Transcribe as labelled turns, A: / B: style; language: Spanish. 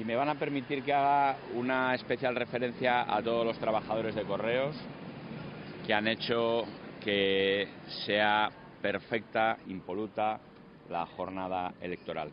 A: y me van a permitir que haga una especial referencia a todos los trabajadores de correos que han hecho que sea perfecta, impoluta la jornada electoral.